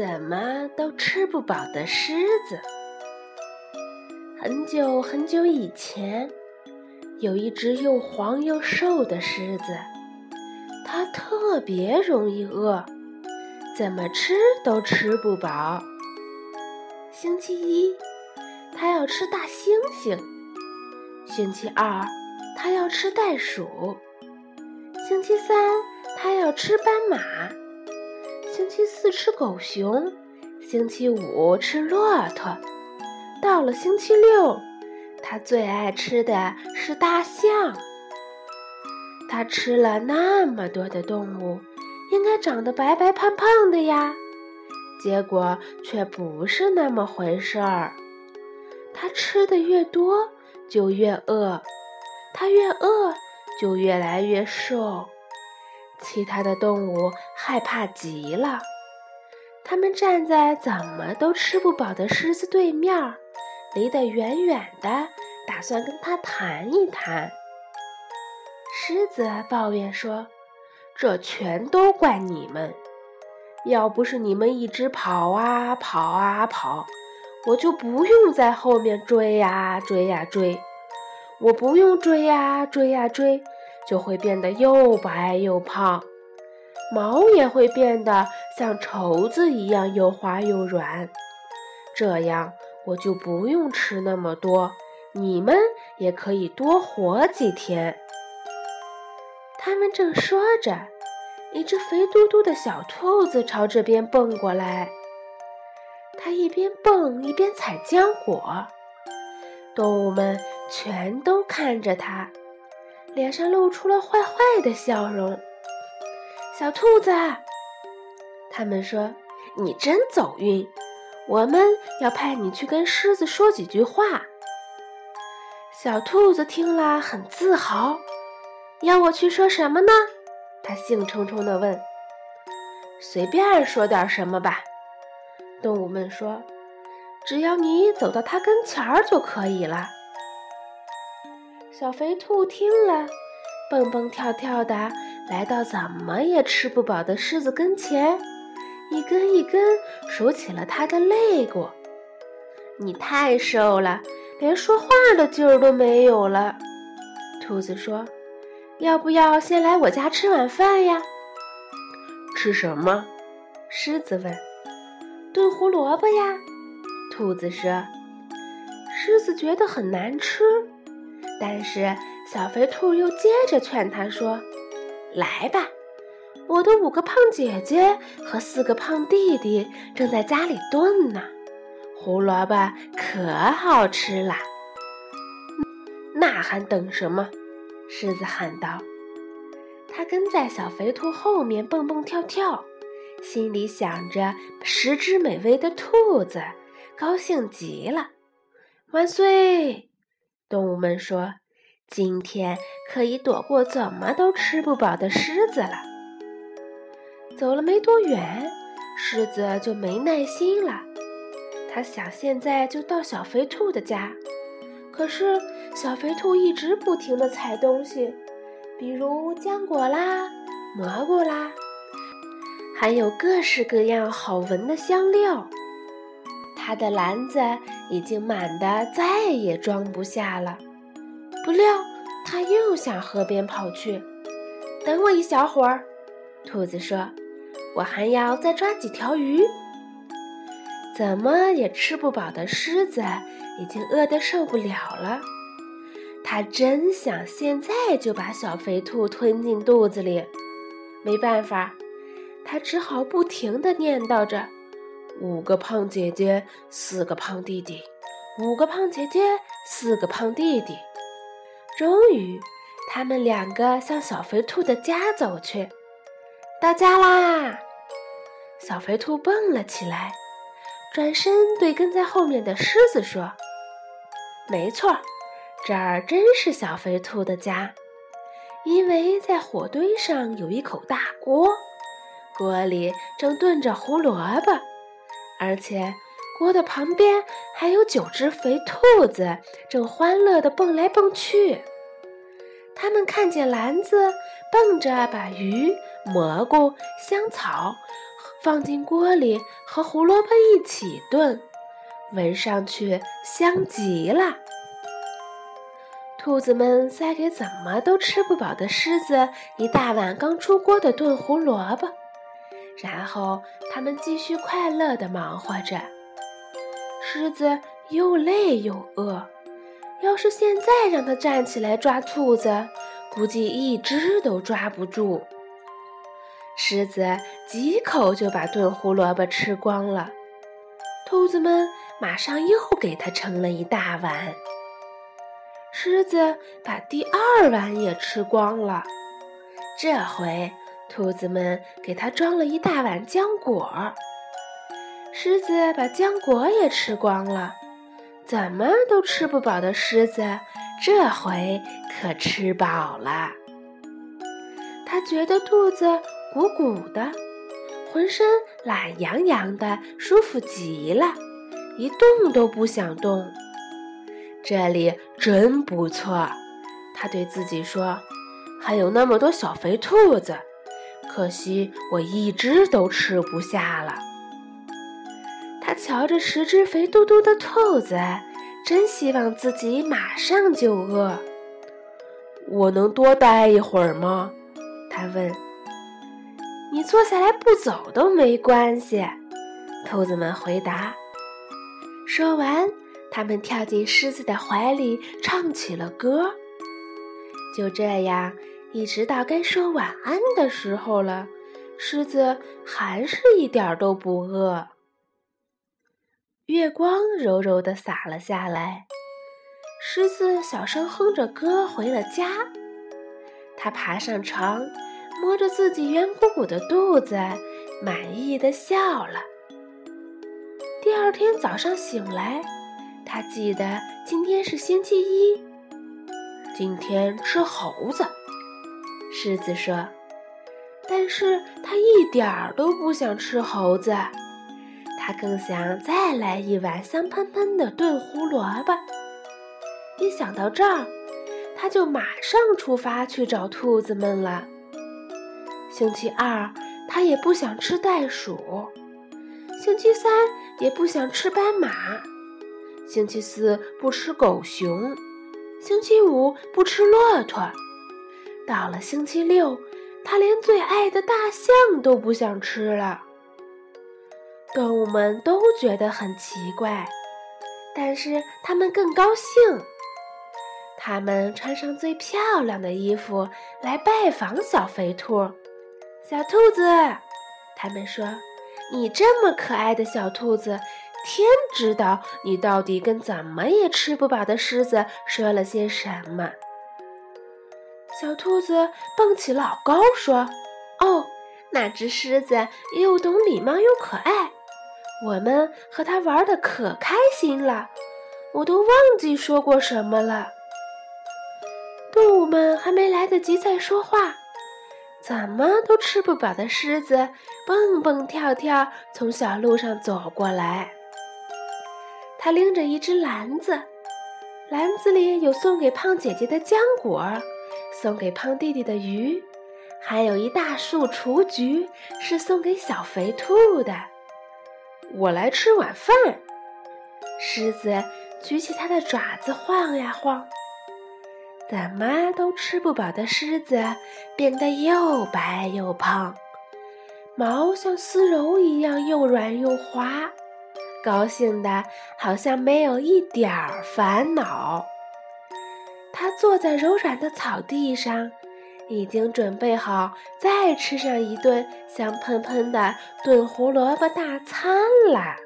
怎么都吃不饱的狮子。很久很久以前，有一只又黄又瘦的狮子，它特别容易饿，怎么吃都吃不饱。星期一，它要吃大猩猩；星期二，它要吃袋鼠；星期三，它要吃斑马；星期四吃狗熊；星期五吃骆驼。到了星期六，他最爱吃的是大象。他吃了那么多的动物，应该长得白白胖胖的呀，结果却不是那么回事儿。他吃的越多，就越饿；他越饿，就越来越瘦。其他的动物害怕极了，他们站在怎么都吃不饱的狮子对面。离得远远的，打算跟他谈一谈。狮子抱怨说：“这全都怪你们！要不是你们一直跑啊跑啊跑，我就不用在后面追呀追呀追。我不用追呀追呀追，就会变得又白又胖，毛也会变得像绸子一样又滑又软。这样。”我就不用吃那么多，你们也可以多活几天。他们正说着，一只肥嘟嘟的小兔子朝这边蹦过来。它一边蹦一边采浆果，动物们全都看着它，脸上露出了坏坏的笑容。小兔子，他们说：“你真走运。”我们要派你去跟狮子说几句话。小兔子听了很自豪，要我去说什么呢？它兴冲冲地问。随便说点什么吧。动物们说，只要你走到它跟前儿就可以了。小肥兔听了，蹦蹦跳跳的来到怎么也吃不饱的狮子跟前。一根一根数起了它的肋骨，你太瘦了，连说话的劲儿都没有了。兔子说：“要不要先来我家吃晚饭呀？”吃什么？狮子问。“炖胡萝卜呀。”兔子说。狮子觉得很难吃，但是小肥兔又接着劝他说：“来吧。”我的五个胖姐姐和四个胖弟弟正在家里炖呢，胡萝卜可好吃了。那还等什么？狮子喊道。他跟在小肥兔后面蹦蹦跳跳，心里想着食之美味的兔子，高兴极了。万岁！动物们说：“今天可以躲过怎么都吃不饱的狮子了。”走了没多远，狮子就没耐心了。他想现在就到小肥兔的家，可是小肥兔一直不停地采东西，比如浆果啦、蘑菇啦，还有各式各样好闻的香料。他的篮子已经满的再也装不下了。不料他又向河边跑去。等我一小会儿，兔子说。我还要再抓几条鱼。怎么也吃不饱的狮子已经饿得受不了了，它真想现在就把小肥兔吞进肚子里。没办法，它只好不停地念叨着：“五个胖姐姐，四个胖弟弟，五个胖姐姐，四个胖弟弟。”终于，他们两个向小肥兔的家走去。到家啦！小肥兔蹦了起来，转身对跟在后面的狮子说：“没错，这儿真是小肥兔的家，因为在火堆上有一口大锅，锅里正炖着胡萝卜，而且锅的旁边还有九只肥兔子正欢乐地蹦来蹦去。他们看见篮子蹦着把鱼。”蘑菇、香草放进锅里和胡萝卜一起炖，闻上去香极了。兔子们塞给怎么都吃不饱的狮子一大碗刚出锅的炖胡萝卜，然后他们继续快乐地忙活着。狮子又累又饿，要是现在让它站起来抓兔子，估计一只都抓不住。狮子几口就把炖胡萝卜吃光了，兔子们马上又给它盛了一大碗。狮子把第二碗也吃光了，这回兔子们给它装了一大碗浆果。狮子把浆果也吃光了，怎么都吃不饱的狮子，这回可吃饱了。他觉得肚子鼓鼓的，浑身懒洋洋的，舒服极了，一动都不想动。这里真不错，他对自己说：“还有那么多小肥兔子，可惜我一只都吃不下了。”他瞧着十只肥嘟嘟的兔子，真希望自己马上就饿。我能多待一会儿吗？他问。“你坐下来不走都没关系。”兔子们回答。说完。他们跳进狮子的怀里，唱起了歌。就这样，一直到该说晚安的时候了，狮子还是一点都不饿。月光柔柔地洒了下来，狮子小声哼着歌回了家。他爬上床，摸着自己圆鼓鼓的肚子，满意的笑了。第二天早上醒来。他记得今天是星期一，今天吃猴子。狮子说：“但是他一点儿都不想吃猴子，他更想再来一碗香喷喷的炖胡萝卜。”一想到这儿，他就马上出发去找兔子们了。星期二，他也不想吃袋鼠；星期三，也不想吃斑马。星期四不吃狗熊，星期五不吃骆驼，到了星期六，他连最爱的大象都不想吃了。动物们都觉得很奇怪，但是他们更高兴。他们穿上最漂亮的衣服来拜访小肥兔。小兔子，他们说：“你这么可爱的小兔子。”天知道你到底跟怎么也吃不饱的狮子说了些什么。小兔子蹦起老高说：“哦，那只狮子又懂礼貌又可爱，我们和它玩的可开心了，我都忘记说过什么了。”动物们还没来得及再说话，怎么都吃不饱的狮子蹦蹦跳跳从小路上走过来。他拎着一只篮子，篮子里有送给胖姐姐的浆果，送给胖弟弟的鱼，还有一大束雏菊，是送给小肥兔的。我来吃晚饭。狮子举起它的爪子晃呀晃，怎么都吃不饱的狮子变得又白又胖，毛像丝柔一样又软又滑。高兴的，好像没有一点儿烦恼。他坐在柔软的草地上，已经准备好再吃上一顿香喷喷的炖胡萝卜大餐了。